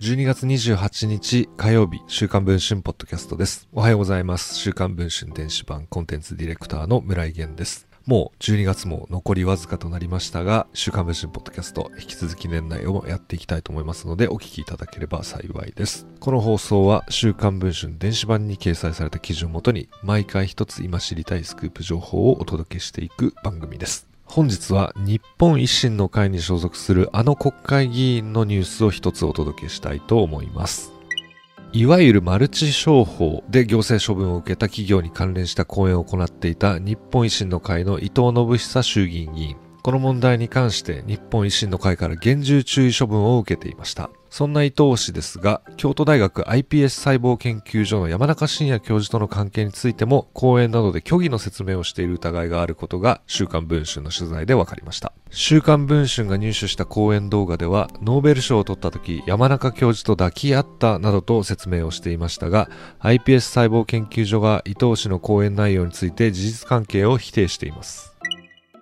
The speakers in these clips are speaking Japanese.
12月28日火曜日、週刊文春ポッドキャストです。おはようございます。週刊文春電子版コンテンツディレクターの村井源です。もう12月も残りわずかとなりましたが、週刊文春ポッドキャスト、引き続き年内をやっていきたいと思いますので、お聞きいただければ幸いです。この放送は、週刊文春電子版に掲載された記事をもとに、毎回一つ今知りたいスクープ情報をお届けしていく番組です。本日は日本維新の会に所属するあの国会議員のニュースを一つお届けしたいと思います。いわゆるマルチ商法で行政処分を受けた企業に関連した講演を行っていた日本維新の会の伊藤信久衆議院議員。この問題に関して日本維新の会から厳重注意処分を受けていました。そんな伊藤氏ですが、京都大学 iPS 細胞研究所の山中伸也教授との関係についても、講演などで虚偽の説明をしている疑いがあることが、週刊文春の取材で分かりました。週刊文春が入手した講演動画では、ノーベル賞を取った時、山中教授と抱き合ったなどと説明をしていましたが、iPS 細胞研究所が伊藤氏の講演内容について事実関係を否定しています。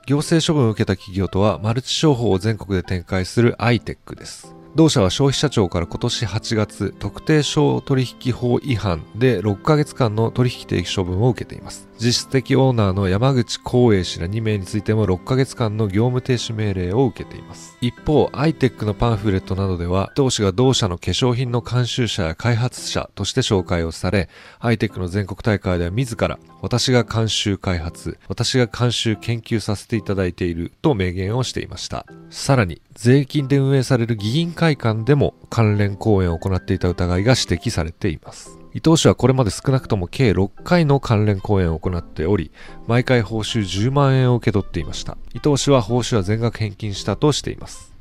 行政処分を受けた企業とは、マルチ商法を全国で展開する iTech です。同社は消費者庁から今年8月、特定商取引法違反で6ヶ月間の取引停止処分を受けています。実質的オーナーの山口光栄氏ら2名についても6ヶ月間の業務停止命令を受けています。一方、アイテックのパンフレットなどでは、同氏が同社の化粧品の監修者や開発者として紹介をされ、アイテックの全国大会では自ら、私が監修開発、私が監修研究させていただいていると明言をしていました。さらに、税金で運営される議員会館でも関連講演を行っていた疑いが指摘されています。伊藤氏はこれまで少なくとも計6回の関連講演を行っており、毎回報酬10万円を受け取っていました。伊藤氏は報酬は全額返金したとしています。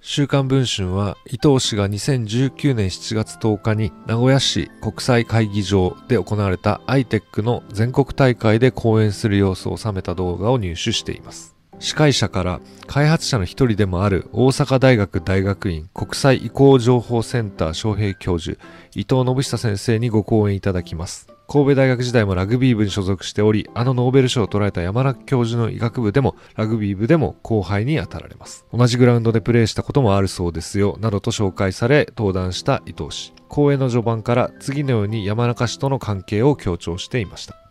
週刊文春は伊藤氏が2019年7月10日に名古屋市国際会議場で行われた ITEC の全国大会で講演する様子を収めた動画を入手しています。司会者から開発者の一人でもある大阪大学大学院国際移行情報センター招聘教授伊藤信久先生にご講演いただきます。神戸大学時代もラグビー部に所属しており、あのノーベル賞を捉えた山中教授の医学部でもラグビー部でも後輩に当たられます。同じグラウンドでプレーしたこともあるそうですよ、などと紹介され登壇した伊藤氏。講演の序盤から次のように山中氏との関係を強調していました。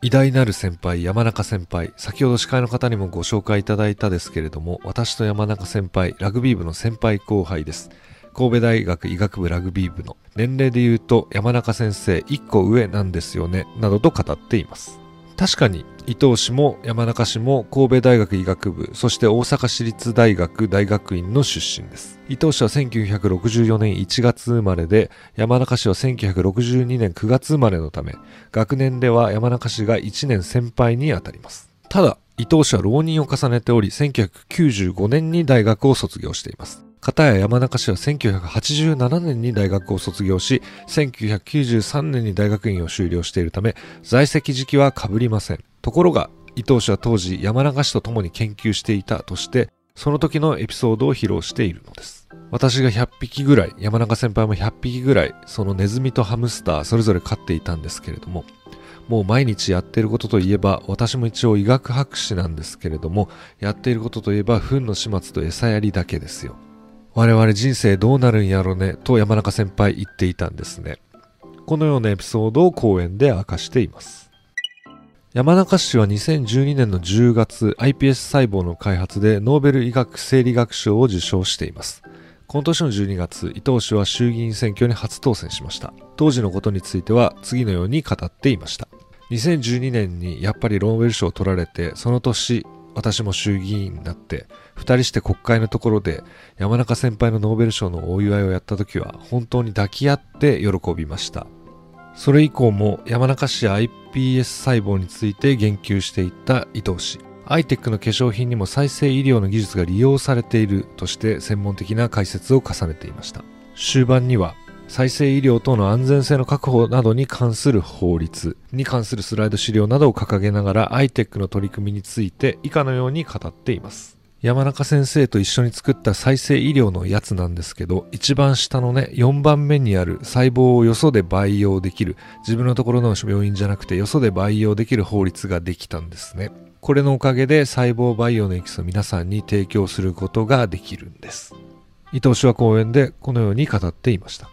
偉大なる先輩、山中先輩。先ほど司会の方にもご紹介いただいたですけれども、私と山中先輩、ラグビー部の先輩後輩です。神戸大学医学部ラグビー部の年齢で言うと山中先生1個上なんですよね、などと語っています。確かに伊藤氏も山中氏も神戸大学医学部、そして大阪市立大学大学院の出身です。伊藤氏は1964年1月生まれで、山中氏は1962年9月生まれのため、学年では山中氏が1年先輩にあたります。ただ、伊藤氏は浪人を重ねており、1995年に大学を卒業しています。片や山中氏は1987年に大学を卒業し、1993年に大学院を修了しているため、在籍時期は被りません。ところが、伊藤氏は当時山中氏と共に研究していたとして、その時のエピソードを披露しているのです。私が100匹ぐらい、山中先輩も100匹ぐらい、そのネズミとハムスターそれぞれ飼っていたんですけれども、もう毎日やっていることといえば、私も一応医学博士なんですけれども、やっていることといえば、糞の始末と餌やりだけですよ。我々人生どうなるんやろねと山中先輩言っていたんですね。このようなエピソードを講演で明かしています。山中氏は2012年の10月 iPS 細胞の開発でノーベル医学生理学賞を受賞しています。この年の12月、伊藤氏は衆議院選挙に初当選しました。当時のことについては次のように語っていました。2012年にやっぱりノーベル賞を取られて、その年私も衆議院になって、二人して国会のところで山中先輩のノーベル賞のお祝いをやった時は本当に抱き合って喜びました。それ以降も山中氏や iPS 細胞について言及していった伊藤氏。アイテックの化粧品にも再生医療の技術が利用されているとして専門的な解説を重ねていました。終盤には再生医療等の安全性の確保などに関する法律に関するスライド資料などを掲げながら iTech の取り組みについて以下のように語っています。山中先生と一緒に作った再生医療のやつなんですけど、一番下のね、4番目にある細胞をよそで培養できる、自分のところの病院じゃなくてよそで培養できる法律ができたんですね。これのおかげで細胞培養のエキスを皆さんに提供することができるんです。伊藤氏は講演でこのように語っていました。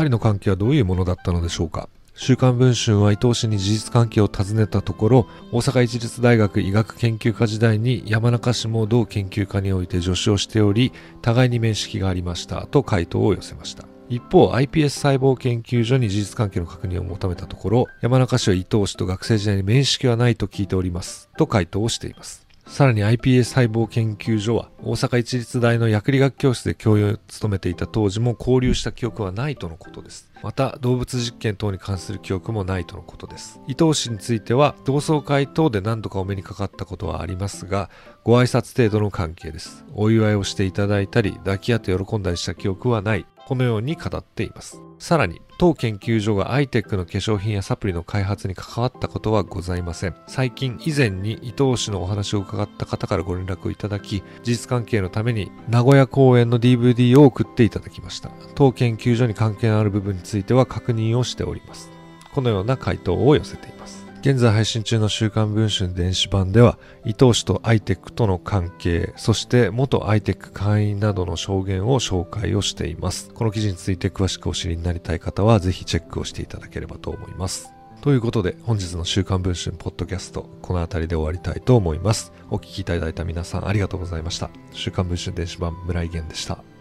人の関係はどういうものだったのでしょうか？週刊文春は伊藤氏に事実関係を尋ねたところ、大阪市立大学医学研究科時代に山中氏も同研究科において助手をしており、互いに面識がありましたと回答を寄せました。一方、iPS 細胞研究所に事実関係の確認を求めたところ、山中氏は伊藤氏と学生時代に面識はないと聞いておりますと回答をしています。さらに iPS 細胞研究所は大阪市立大の薬理学教室で教諭を務めていた当時も交流した記憶はないとのことです。また動物実験等に関する記憶もないとのことです。伊藤氏については同窓会等で何度かお目にかかったことはありますが、ご挨拶程度の関係です。お祝いをしていただいたり抱き合って喜んだりした記憶はないこのように語っています。さらに、当研究所が iTech の化粧品やサプリの開発に関わったことはございません。最近以前に伊藤氏のお話を伺った方からご連絡をいただき、事実関係のために名古屋公演の DVD を送っていただきました。当研究所に関係のある部分については確認をしております。このような回答を寄せています。現在配信中の週刊文春電子版では、伊藤氏と ITEC との関係、そして元 ITEC 会員などの証言を紹介をしています。この記事について詳しくお知りになりたい方は、ぜひチェックをしていただければと思います。ということで、本日の週刊文春ポッドキャスト、この辺りで終わりたいと思います。お聴きいただいた皆さんありがとうございました。週刊文春電子版村井源でした。